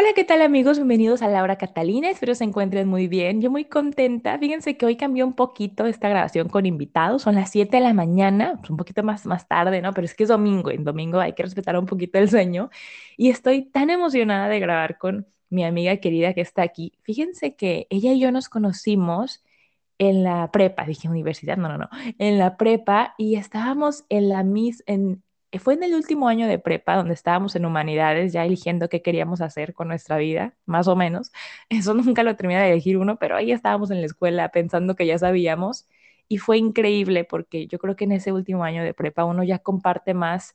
Hola, ¿qué tal amigos? Bienvenidos a Laura Catalina. Espero se encuentren muy bien. Yo muy contenta. Fíjense que hoy cambió un poquito esta grabación con invitados. Son las 7 de la mañana, pues un poquito más, más tarde, ¿no? Pero es que es domingo. En domingo hay que respetar un poquito el sueño. Y estoy tan emocionada de grabar con mi amiga querida que está aquí. Fíjense que ella y yo nos conocimos en la prepa, dije universidad, no, no, no, en la prepa y estábamos en la mis, en, fue en el último año de prepa donde estábamos en humanidades ya eligiendo qué queríamos hacer con nuestra vida, más o menos. Eso nunca lo terminé de elegir uno, pero ahí estábamos en la escuela pensando que ya sabíamos y fue increíble porque yo creo que en ese último año de prepa uno ya comparte más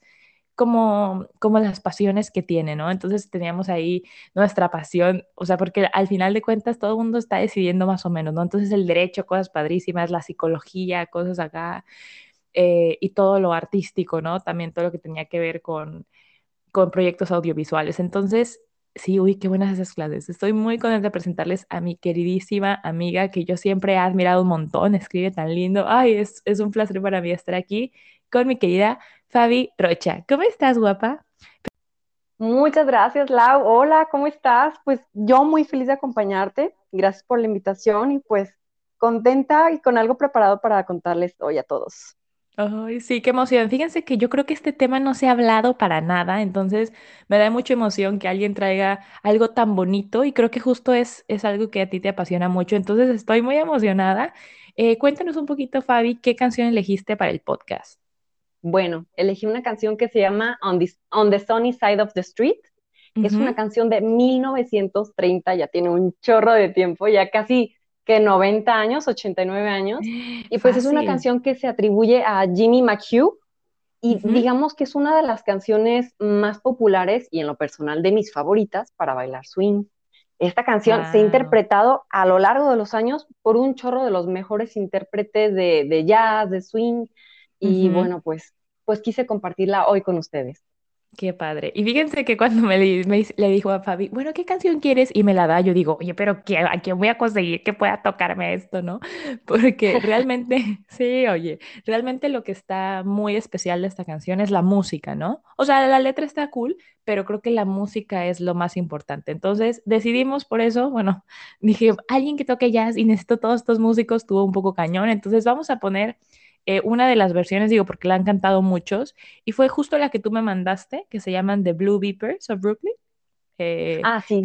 como, como las pasiones que tiene, ¿no? Entonces teníamos ahí nuestra pasión, o sea, porque al final de cuentas todo el mundo está decidiendo más o menos, ¿no? Entonces el derecho, cosas padrísimas, la psicología, cosas acá, eh, y todo lo artístico, ¿no? También todo lo que tenía que ver con, proyectos audiovisuales. Entonces, sí, uy, qué buenas esas clases. Estoy muy contenta de presentarles a mi queridísima amiga que yo siempre he admirado un montón, escribe tan lindo. Ay, es, es un placer para mí estar aquí con mi querida Fabi Rocha. ¿Cómo estás, guapa? Muchas gracias, Lau. Hola, ¿cómo estás? Pues yo muy feliz de acompañarte. Gracias por la invitación y pues contenta y con algo preparado para contarles hoy a todos. Ay, sí, qué emoción. Fíjense que yo creo que este tema no se ha hablado para nada, entonces me da mucha emoción que alguien traiga algo tan bonito y creo que justo es, es algo que a ti te apasiona mucho, entonces estoy muy emocionada. Eh, cuéntanos un poquito, Fabi, ¿qué canción elegiste para el podcast? Bueno, elegí una canción que se llama On the, On the Sunny Side of the Street. Es una canción de 1930, ya tiene un chorro de tiempo, ya casi que 90 años, 89 años. Y pues es una canción que se atribuye a Jimmy McHugh y digamos que es una de las canciones más populares y en lo personal de mis favoritas para bailar swing. Esta canción se ha interpretado a lo largo de los años por un chorro de los mejores intérpretes de, jazz, de swing, y bueno, pues pues quise compartirla hoy con ustedes. Qué padre. Y fíjense que cuando me, le dijo a Fabi, bueno, ¿qué canción quieres? Y me la da, yo digo, oye, pero ¿qué, ¿a quién voy a conseguir que pueda tocarme esto, no? Porque realmente, sí, oye, realmente lo que está muy especial de esta canción es la música, ¿no? O sea, la letra está cool, pero creo que la música es lo más importante. Entonces decidimos por eso, bueno, dije, alguien que toque jazz y necesito todos estos músicos, tuvo un poco cañón, entonces vamos a poner eh, una de las versiones, digo, porque la han cantado muchos, y fue justo la que tú me mandaste, que se llaman The Blue Beepers of Brooklyn. Eh, ah, sí.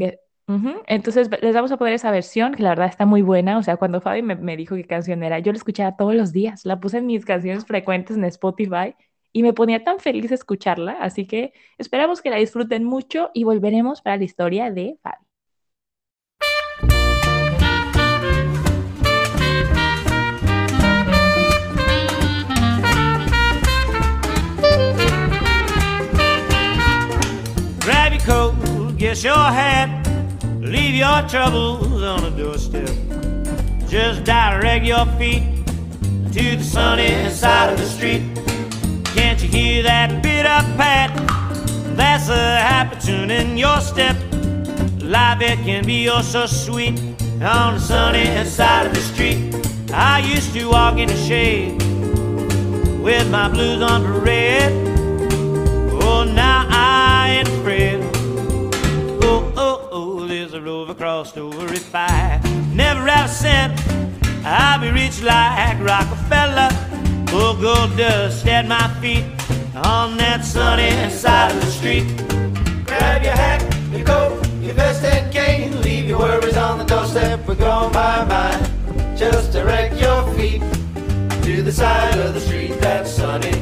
Entonces les vamos a poner esa versión, que la verdad está muy buena. O sea, cuando Fabi me, me, dijo qué canción era, yo la escuchaba todos los días, la puse en mis canciones frecuentes en Spotify y me ponía tan feliz escucharla. Así que esperamos que la disfruten mucho y volveremos para la historia de Fabi. Get your hat, leave your troubles on the doorstep. Just direct your feet to the sunny side of the street. Can't you hear that bit of pat? That's a happy tune in your step. Life it can be oh so sweet on the sunny side of the street. I used to walk in the shade with my blues on parade. The rover crossed over if I never have a cent. I'll be rich like Rockefeller. Gold dust at my feet on that sunny side of the street. Grab your hat, your coat, your vest and cane. Leave your worries on the doorstep. We're going bye bye. Just direct your feet to the side of the street that's sunny.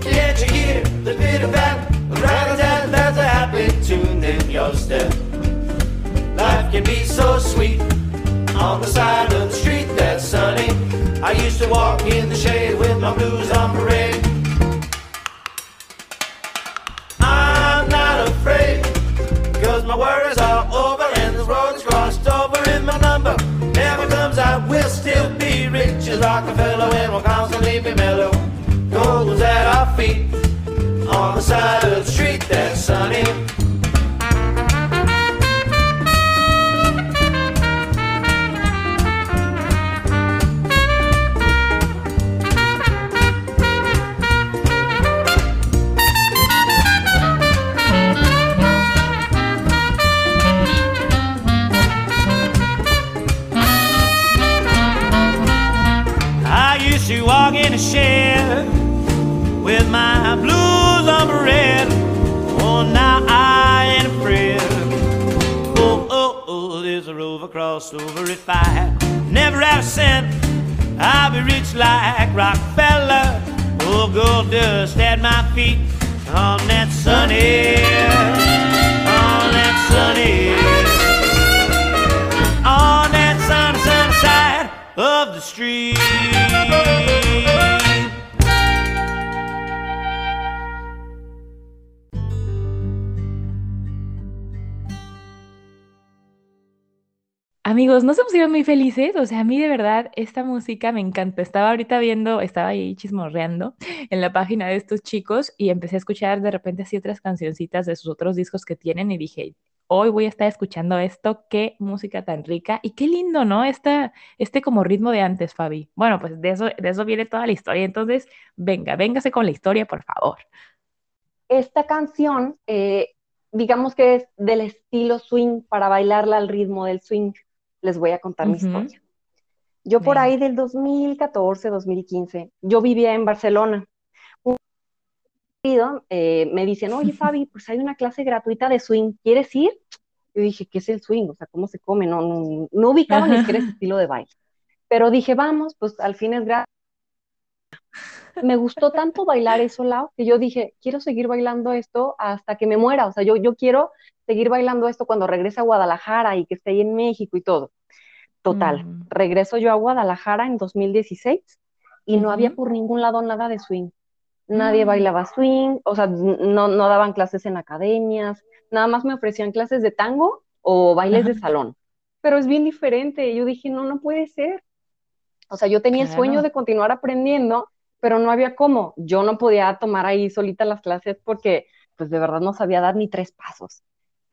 Can't you hear the bit of that? Rat-a-tat, that's a happy tune in your step can be so sweet. On the side of the street that's sunny, I used to walk in the shade with my blues on parade. I'm not afraid, cause my worries are over and the road is crossed over in my number. Never comes out, we'll still be rich as Rockefeller and we'll constantly be mellow. Gold was at our feet on the side of the street over at five. Never have a cent. I'll be rich like Rockefeller. Oh, gold dust at my feet on that sunny, Amigos, ¿no se pusieron muy felices? O sea, a mí de verdad esta música me encanta. Estaba ahorita viendo, estaba ahí chismorreando en la página de estos chicos y empecé a escuchar de repente así otras cancioncitas de sus otros discos que tienen y dije, hoy voy a estar escuchando esto, qué música tan rica y qué lindo, ¿no? Esta, este como ritmo de antes, Fabi. Bueno, pues de eso, de eso viene toda la historia. Entonces, venga, véngase con la historia, por favor. Esta canción, eh, digamos que es del estilo swing para bailarla al ritmo del swing les voy a contar mi historia. Yo por ahí del 2014, 2015, yo vivía en Barcelona. Un eh, me dicen, oye Fabi, pues hay una clase gratuita de swing, ¿quieres ir? Yo dije, ¿qué es el swing? O sea, ¿cómo se come? No, no, no ubicaba ni siquiera ese estilo de baile. Pero dije, vamos, pues al fin es gratis. Me gustó tanto bailar eso, Lau, que yo dije, quiero seguir bailando esto hasta que me muera. O sea, yo, yo quiero seguir bailando esto cuando regrese a Guadalajara y que esté ahí en México y todo. Total, mm. regreso yo a Guadalajara en 2016 y no había por ningún lado nada de swing. Nadie mm. bailaba swing, o sea, no, no daban clases en academias, nada más me ofrecían clases de tango o bailes de salón. Pero es bien diferente. Yo dije, no, no puede ser. O sea, yo tenía el sueño de continuar aprendiendo, pero no había cómo. Yo no podía tomar ahí solita las clases porque, pues de verdad no sabía dar ni tres pasos.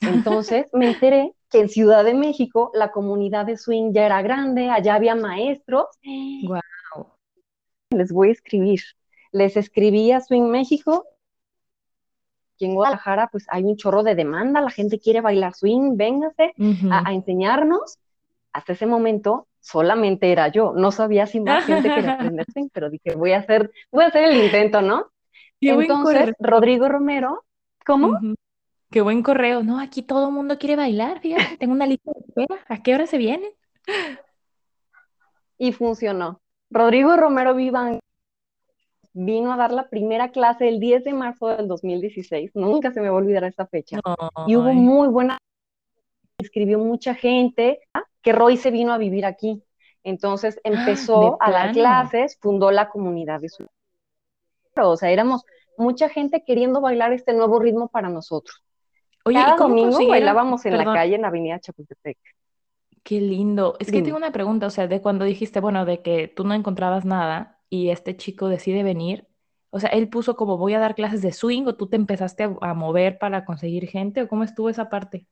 Entonces me enteré que en Ciudad de México la comunidad de swing ya era grande, allá había maestros. Wow. Les voy a escribir. Les escribí a Swing México. Aquí en Guadalajara, pues hay un chorro de demanda, la gente quiere bailar swing, véngase a, enseñarnos. Hasta ese momento solamente era yo, no sabía si más gente quería aprender swing, pero dije, voy a hacer, voy a hacer el intento, ¿no? Entonces, Rodrigo Romero, ¿cómo? Qué buen correo. No, aquí todo el mundo quiere bailar, fíjate, tengo una lista de espera. ¿A qué hora se vienen? Y funcionó. Rodrigo Romero Vivan vino a dar la primera clase el 10 de marzo del 2016. Nunca se me va a olvidar esa fecha. Y hubo muy buena. Escribió mucha gente que Roy se vino a vivir aquí. Entonces ah, empezó a dar clases, fundó la comunidad de su. O sea, éramos mucha gente queriendo bailar este nuevo ritmo para nosotros. Oye, Cada domingo bailábamos en la calle en Avenida Chapultepec. Qué lindo. Es que tengo una pregunta, o sea, de cuando dijiste, bueno, de que tú no encontrabas nada y este chico decide venir, o sea, él puso como voy a dar clases de swing o tú te empezaste a mover para conseguir gente o cómo estuvo esa parte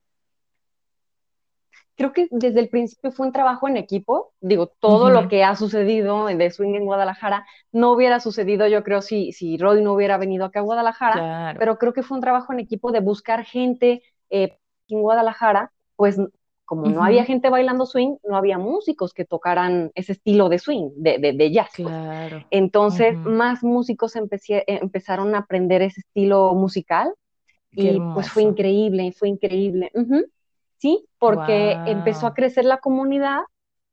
creo que desde el principio fue un trabajo en equipo. Digo, todo lo que ha sucedido de Swing en Guadalajara no hubiera sucedido, yo creo, si, si Roy no hubiera venido acá a Guadalajara, pero creo que fue un trabajo en equipo de buscar gente eh, en Guadalajara, pues como no había gente bailando swing, no había músicos que tocaran ese estilo de swing, de, de, jazz. Pues. Entonces, más músicos empezaron a aprender ese estilo musical y pues fue increíble, fue increíble. ¿Sí? Porque empezó a crecer la comunidad.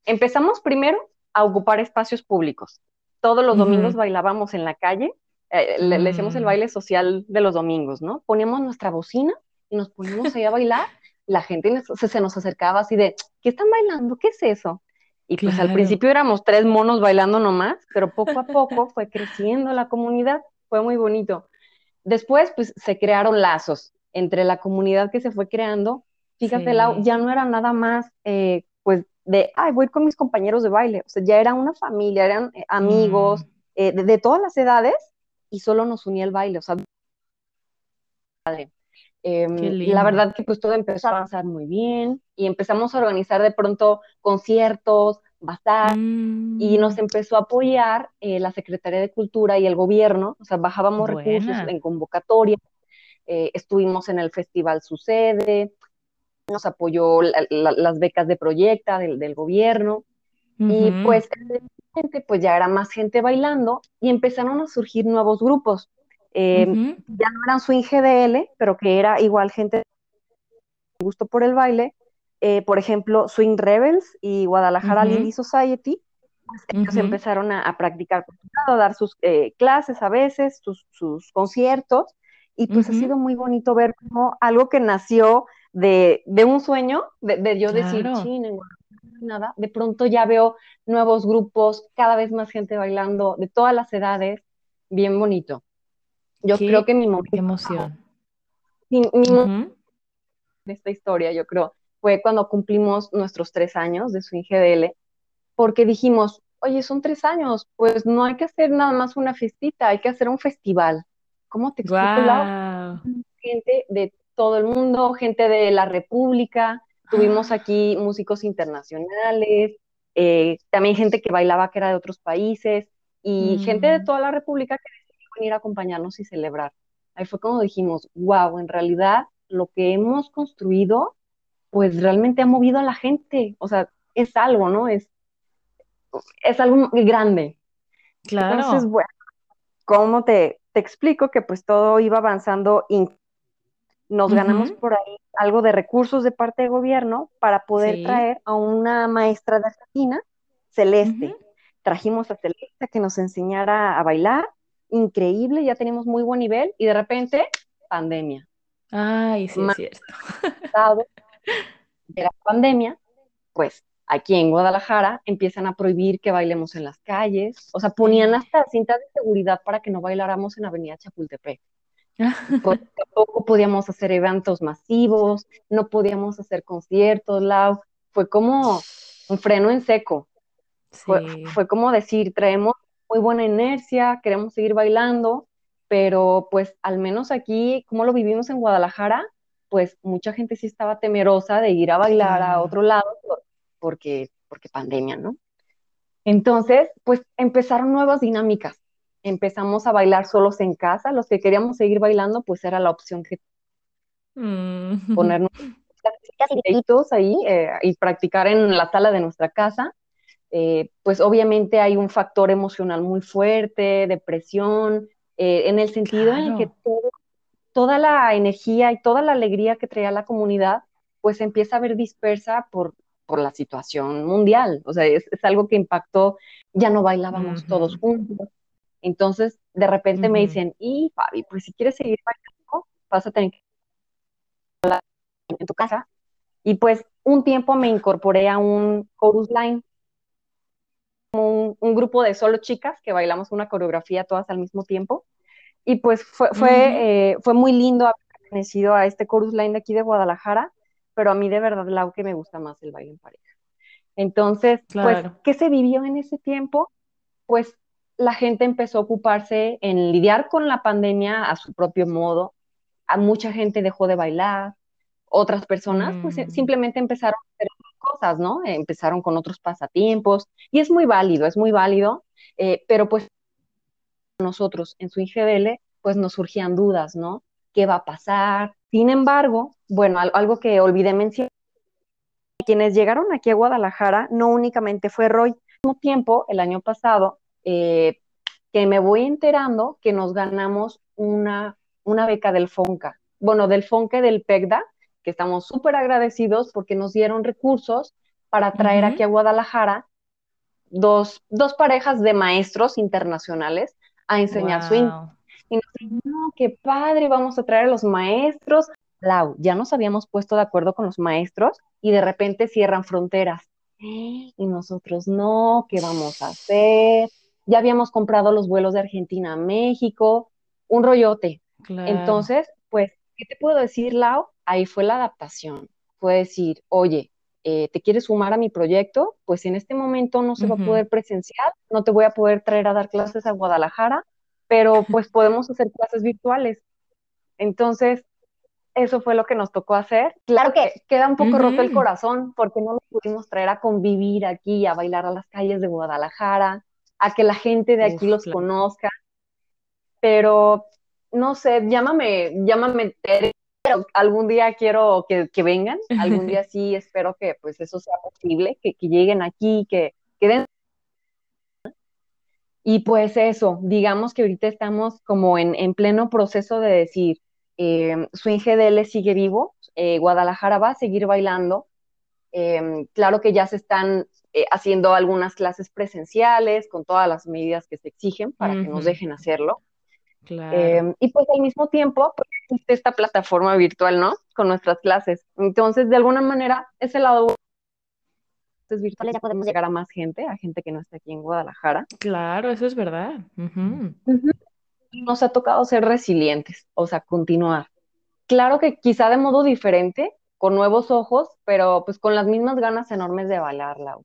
Empezamos primero a ocupar espacios públicos. Todos los domingos bailábamos en la calle, eh, le, decíamos el mm. baile social de los domingos, ¿no? Poníamos nuestra bocina y nos poníamos ahí a bailar. La gente se, nos acercaba así de, ¿qué están bailando? ¿Qué es eso? Y pues al principio éramos tres monos bailando nomás, pero poco a poco fue creciendo la comunidad, fue muy bonito. Después, pues se crearon lazos entre la comunidad que se fue creando Fíjate, ya no era nada más, eh, pues, de, ay, voy con mis compañeros de baile. O sea, ya era una familia, eran eh, amigos mm. eh, de, todas las edades y solo nos unía el baile. O sea, padre. Em, la verdad que pues todo empezó a avanzar muy bien y empezamos a organizar de pronto conciertos, bazar y nos mm. empezó a apoyar la Secretaría de Cultura y el gobierno, o sea, bajábamos recursos en convocatoria, estuvimos en el Festival Sucede, nos apoyó las becas de Proyecta del, gobierno. Y pues, pues ya era más gente bailando y empezaron a surgir nuevos grupos. Em, ya no eran Swing GDL, pero que era igual gente gusto por el baile. Eh, por ejemplo, Swing Rebels y Guadalajara Lily Society. Pues, ellos empezaron a, practicar, a dar sus eh, clases a veces, sus, sus conciertos. Y pues ha sido muy bonito ver como algo que nació de, un sueño, de, yo decir, nada, de pronto ya veo nuevos grupos, cada vez más gente bailando, de todas las edades, bien bonito. Yo creo que mi momento... Qué emoción. de esta historia, yo creo, fue cuando cumplimos nuestros tres años de Swing GDL, porque dijimos, oye, son tres años, pues no hay que hacer nada más una festita, hay que hacer un festival. ¿Cómo te explico? La gente de todo el mundo, gente de la República, tuvimos ah. aquí músicos internacionales, eh, también gente que bailaba que era de otros países y gente de mm. toda la República que decidió venir a acompañarnos y celebrar. Ahí fue como dijimos, wow, en realidad lo que hemos construido, pues realmente ha movido a la gente, o sea, es algo, ¿no? Es, es algo grande. Claro. Entonces, bueno, ¿cómo te, te explico que pues todo iba avanzando nos ganamos por ahí algo de recursos de parte del gobierno para poder traer a una maestra de Argentina, Celeste. Trajimos a Celeste que nos enseñara a bailar, increíble, ya teníamos muy buen nivel y de repente, pandemia. Ay, sí, es cierto. De la pandemia, pues aquí en Guadalajara empiezan a prohibir que bailemos en las calles, o sea, ponían hasta cintas de seguridad para que no bailáramos en Avenida Chapultepec. Pues, tampoco podíamos hacer eventos masivos, no podíamos hacer conciertos, Lau. Fue como un freno en seco. Fue, fue, como decir, traemos muy buena inercia, queremos seguir bailando, pero pues al menos aquí, como lo vivimos en Guadalajara, pues mucha gente sí estaba temerosa de ir a bailar a otro lado porque, porque pandemia, ¿no? Entonces, pues empezaron nuevas dinámicas empezamos a bailar solos en casa. Los que queríamos seguir bailando, pues era la opción que mm. ponernos ahí eh, y practicar en la sala de nuestra casa. Eh, pues obviamente hay un factor emocional muy fuerte, depresión, eh, en el sentido en que toda la energía y toda la alegría que traía la comunidad, pues empieza a ver dispersa por, por la situación mundial. O sea, es, algo que impactó, ya no bailábamos todos juntos, entonces, de repente me dicen, y Fabi, pues si quieres seguir bailando, vas a tener que en tu casa. Y pues un tiempo me incorporé a un chorus line, un, un grupo de solo chicas que bailamos una coreografía todas al mismo tiempo. Y pues fue, fue, eh, fue muy lindo haber pertenecido a este chorus line de aquí de Guadalajara, pero a mí de verdad, Lau, que me gusta más el baile en pareja. Entonces, pues, ¿qué se vivió en ese tiempo? Pues la gente empezó a ocuparse en lidiar con la pandemia a su propio modo. A mucha gente dejó de bailar, otras personas pues mm. simplemente empezaron a hacer cosas, ¿no? Empezaron con otros pasatiempos y es muy válido, es muy válido, eh, pero pues nosotros en su IGDL pues nos surgían dudas, ¿no? ¿Qué va a pasar? Sin embargo, bueno, algo que olvidé mencionar, quienes llegaron aquí a Guadalajara no únicamente fue Roy, al mismo tiempo, el año pasado, eh, que me voy enterando que nos ganamos una, una beca del FONCA, bueno, del FONCA del PECDA, que estamos súper agradecidos porque nos dieron recursos para traer aquí a Guadalajara dos, dos, parejas de maestros internacionales a enseñar swing. Y nos dijeron, no, qué padre, vamos a traer a los maestros. Lau, ya nos habíamos puesto de acuerdo con los maestros y de repente cierran fronteras. Y nosotros, no, ¿qué vamos a hacer? Ya habíamos comprado los vuelos de Argentina a México, un rollote. Entonces, pues, ¿qué te puedo decir, Lau? Ahí fue la adaptación. Fue decir, oye, eh, ¿te quieres sumar a mi proyecto? Pues en este momento no se va a poder presencial, no te voy a poder traer a dar clases a Guadalajara, pero pues podemos hacer clases virtuales. Entonces, eso fue lo que nos tocó hacer. Claro que queda un poco roto el corazón porque no nos pudimos traer a convivir aquí, a bailar a las calles de Guadalajara, a que la gente de aquí los conozca. Pero no sé, llámame, llámame pero algún día quiero que, vengan, algún día sí espero que pues eso sea posible, que, lleguen aquí, que, queden Y pues eso, digamos que ahorita estamos como en, en pleno proceso de decir, eh, Swing GDL sigue vivo, eh, Guadalajara va a seguir bailando. Em, claro que ya se están eh, haciendo algunas clases presenciales con todas las medidas que se exigen para que nos dejen hacerlo. Em, y pues al mismo tiempo, pues, existe esta plataforma virtual, ¿no? Con nuestras clases. Entonces, de alguna manera, ese lado virtuales ya podemos llegar a más gente, a gente que no está aquí en Guadalajara. Claro, eso es verdad nos ha tocado ser resilientes, o sea, continuar. Claro que quizá de modo diferente, con nuevos ojos, pero pues con las mismas ganas enormes de bailarla.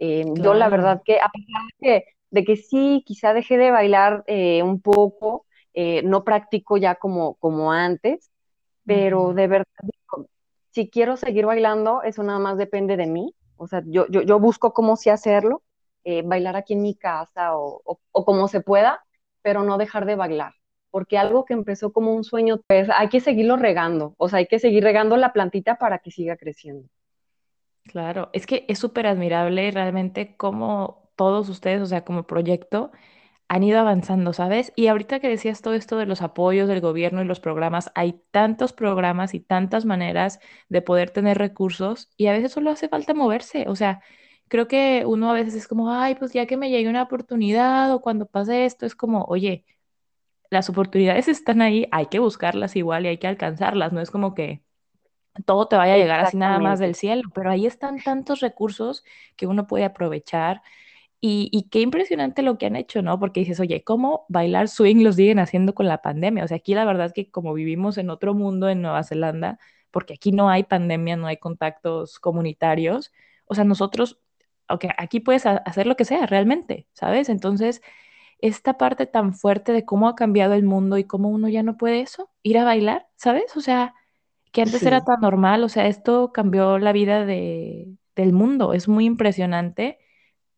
Eh, yo la verdad que a pesar de que, sí, quizá dejé de bailar eh, un poco, eh, no practico ya como, como antes, pero de verdad, si quiero seguir bailando, eso nada más depende de mí. O sea, yo, yo, yo busco cómo sí hacerlo, bailar aquí en mi casa o, o como se pueda, pero no dejar de bailar, porque algo que empezó como un sueño, pues hay que seguirlo regando, o sea, hay que seguir regando la plantita para que siga creciendo. Claro, es que es súper admirable realmente cómo todos ustedes, o sea, como proyecto, han ido avanzando, ¿sabes? Y ahorita que decías todo esto de los apoyos del gobierno y los programas, hay tantos programas y tantas maneras de poder tener recursos y a veces solo hace falta moverse, o sea, creo que uno a veces es como, ay, pues ya que me llegue una oportunidad o cuando pase esto, es como, oye, las oportunidades están ahí, hay que buscarlas igual y hay que alcanzarlas, no es como que todo te vaya a llegar así nada más del cielo, pero ahí están tantos recursos que uno puede aprovechar. Y, y, qué impresionante lo que han hecho, ¿no? Porque dices, oye, ¿cómo bailar swing lo siguen haciendo con la pandemia? O sea, aquí la verdad es que como vivimos en otro mundo en Nueva Zelanda, porque aquí no hay pandemia, no hay contactos comunitarios, o sea, nosotros ok, aquí puedes hacer lo que sea realmente, ¿sabes? Entonces, esta parte tan fuerte de cómo ha cambiado el mundo y cómo uno ya no puede eso, ir a bailar, ¿sabes? O sea, que antes era tan normal, o sea, esto cambió la vida de, del mundo, es muy impresionante,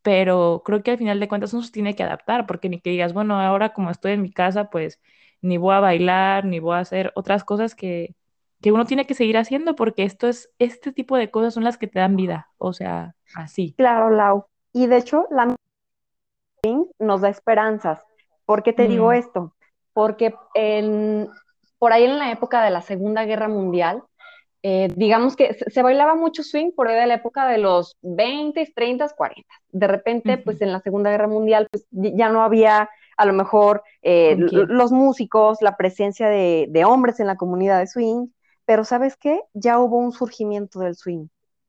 pero creo que al final de cuentas uno se tiene que adaptar, porque ni que digas, bueno, ahora como estoy en mi casa, pues ni voy a bailar, ni voy a hacer otras cosas que, que uno tiene que seguir haciendo, porque esto es, este tipo de cosas son las que te dan vida, o sea, así. Claro, Lau. Y de hecho, la nos da esperanzas. ¿Por qué te digo mm. esto? Porque en, por ahí en la época de la Segunda Guerra Mundial, eh, digamos que se, bailaba mucho swing por ahí de la época de los 20, 30, 40. De repente, pues en la Segunda Guerra Mundial, pues ya no había a lo mejor eh, los músicos, la presencia de, de, hombres en la comunidad de swing, pero ¿sabes qué? Ya hubo un surgimiento del swing.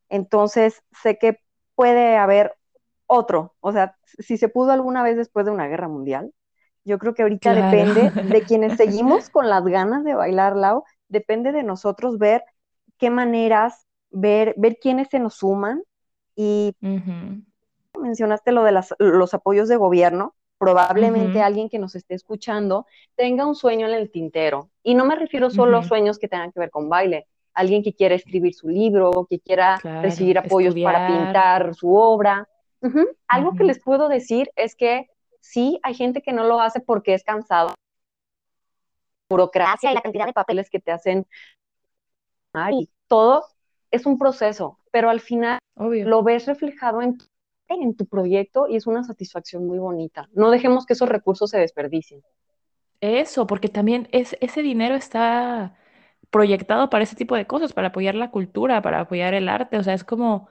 Entonces, sé que puede haber otro, o sea, si se pudo alguna vez después de una guerra mundial, yo creo que ahorita depende de quienes seguimos con las ganas de bailar, Lau, depende de nosotros ver qué maneras, ver, ver quiénes se nos suman y mencionaste lo de los apoyos de gobierno, probablemente alguien que nos esté escuchando tenga un sueño en el tintero. Y no me refiero solo a sueños que tengan que ver con baile. Alguien que quiera escribir su libro, que quiera recibir apoyos para pintar su obra. Algo que les puedo decir es que sí, hay gente que no lo hace porque es cansado. Burocracia y la cantidad de papeles que te hacen. Ay, todo es un proceso, pero al final lo ves reflejado en en tu proyecto y es una satisfacción muy bonita. No dejemos que esos recursos se desperdicien. Eso, porque también es, ese dinero está proyectado para ese tipo de cosas, para apoyar la cultura, para apoyar el arte, o sea, es como,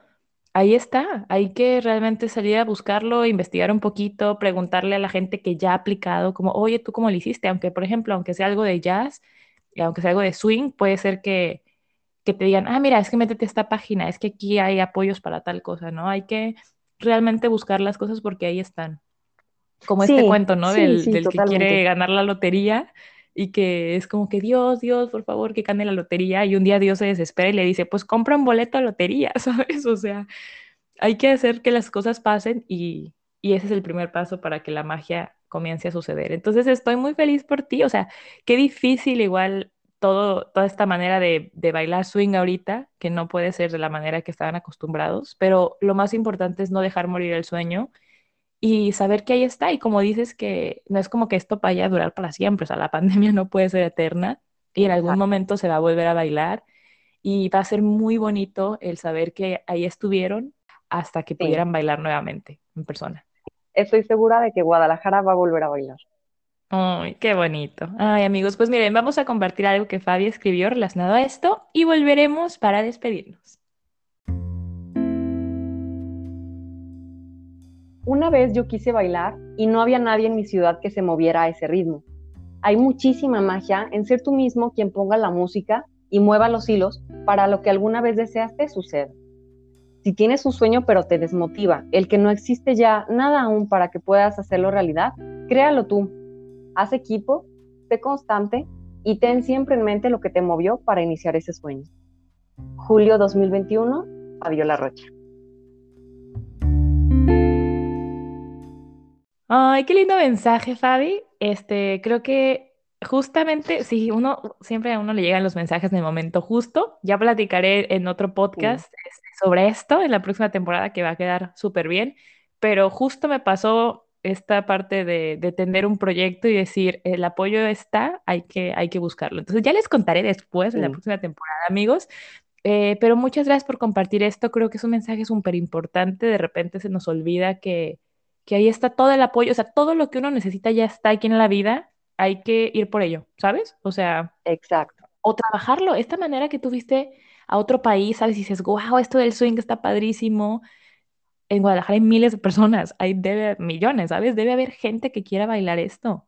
ahí está, hay que realmente salir a buscarlo, investigar un poquito, preguntarle a la gente que ya ha aplicado, como, oye, ¿tú cómo lo hiciste? Aunque, por ejemplo, aunque sea algo de jazz, y aunque sea algo de swing, puede ser que, que te digan, ah, mira, es que métete a esta página, es que aquí hay apoyos para tal cosa, ¿no? Hay que realmente buscar las cosas porque ahí están. Como este cuento, ¿no? del, del que quiere ganar la lotería, y que es como que Dios, Dios, por favor, que gane la lotería y un día Dios se desespera y le dice, pues compra un boleto a lotería, ¿sabes? O sea, hay que hacer que las cosas pasen y, y ese es el primer paso para que la magia comience a suceder. Entonces estoy muy feliz por ti, o sea, qué difícil igual todo, toda esta manera de, de, bailar swing ahorita, que no puede ser de la manera que estaban acostumbrados, pero lo más importante es no dejar morir el sueño y saber que ahí está. Y como dices que no es como que esto vaya a durar para siempre, o sea, la pandemia no puede ser eterna y en algún momento se va a volver a bailar y va a ser muy bonito el saber que ahí estuvieron hasta que pudieran bailar nuevamente en persona. Estoy segura de que Guadalajara va a volver a bailar. Ay, qué bonito. Ay, amigos, pues miren, vamos a compartir algo que Fabi escribió relacionado a esto y volveremos para despedirnos. Una vez yo quise bailar y no había nadie en mi ciudad que se moviera a ese ritmo. Hay muchísima magia en ser tú mismo quien ponga la música y mueva los hilos para lo que alguna vez deseaste suceda. Si tienes un sueño pero te desmotiva, el que no existe ya nada aún para que puedas hacerlo realidad, créalo tú haz equipo, sé constante y ten siempre en mente lo que te movió para iniciar ese sueño. Julio 2021, Fabiola Rocha. Ay, qué lindo mensaje, Fabi. Este, creo que justamente, sí, uno siempre a uno le llegan los mensajes en el momento justo. Ya platicaré en otro podcast este, sobre esto en la próxima temporada que va a quedar súper bien. Pero justo me pasó esta parte de, de, tener un proyecto y decir, el apoyo está, hay que, hay que buscarlo. Entonces ya les contaré después, en la próxima temporada, amigos. Eh, pero muchas gracias por compartir esto. Creo que es un mensaje súper importante. De repente se nos olvida que, que ahí está todo el apoyo, o sea, todo lo que uno necesita ya está aquí en la vida. Hay que ir por ello, ¿sabes? O sea, exacto. O trabajarlo. Esta manera que tuviste a otro país, ¿sabes? Y dices, wow, esto del swing está padrísimo en Guadalajara hay miles de personas, hay debe millones, ¿sabes? Debe haber gente que quiera bailar esto.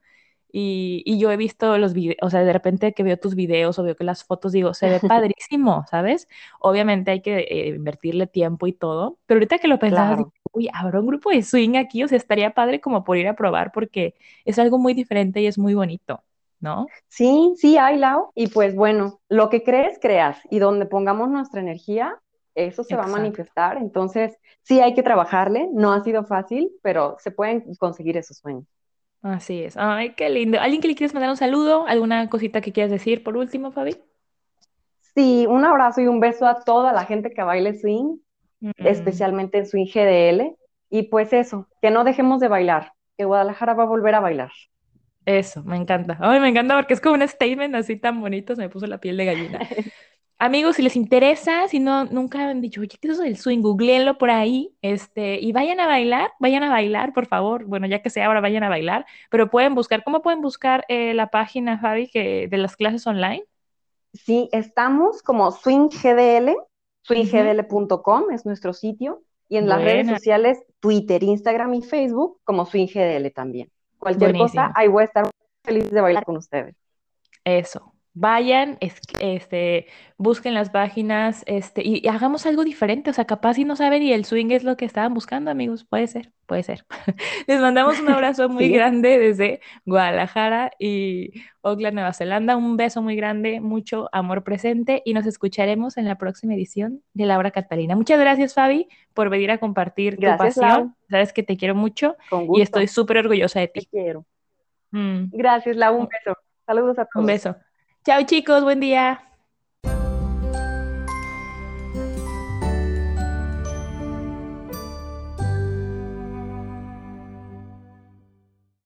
Y, y, yo he visto los videos, o sea, de repente que veo tus videos o veo que las fotos, digo, se ve padrísimo, ¿sabes? Obviamente hay que eh, invertirle tiempo y todo, pero ahorita que lo pensaba, digo, uy, habrá un grupo de swing aquí, o sea, estaría padre como por ir a probar porque es algo muy diferente y es muy bonito, ¿no? Sí, sí, hay, Lau, y pues bueno, lo que crees, creas, y donde pongamos nuestra energía, eso se va a manifestar. Entonces, sí hay que trabajarle, no ha sido fácil, pero se pueden conseguir esos sueños. Así es. Ay, qué lindo. ¿Alguien que le quieres mandar un saludo? ¿Alguna cosita que quieras decir por último, Fabi? Sí, un abrazo y un beso a toda la gente que baile swing, mm. especialmente en swing GDL. Y pues eso, que no dejemos de bailar, que Guadalajara va a volver a bailar. Eso, me encanta. Ay, me encanta porque es como un statement así tan bonito, se me puso la piel de gallina. Amigos, si les interesa, si no, nunca han dicho, oye, ¿qué es eso del swing? Googleenlo por ahí, este, y vayan a bailar, vayan a bailar, por favor. Bueno, ya que sea ahora, vayan a bailar, pero pueden buscar, ¿cómo pueden buscar eh, la página, Fabi, que, de las clases online? Sí, estamos como swinggdl, swinggdl.com es nuestro sitio, y en las redes sociales, Twitter, Instagram y Facebook, como swinggdl también. Cualquier cosa, ahí voy a estar feliz de bailar con ustedes. Eso, vayan, este, busquen las páginas, este, y, hagamos algo diferente. O sea, capaz si no saben y el swing es lo que estaban buscando, amigos. Puede ser, puede ser. Les mandamos un abrazo muy grande desde Guadalajara y Auckland, Nueva Zelanda. Un beso muy grande, mucho amor presente y nos escucharemos en la próxima edición de Laura Catalina. Muchas gracias, Fabi, por venir a compartir tu pasión. Sabes que te quiero mucho y estoy súper orgullosa de ti. Te quiero. Mm. Gracias, Lau. Un beso. Saludos a todos. Un beso. Chao chicos, buen día.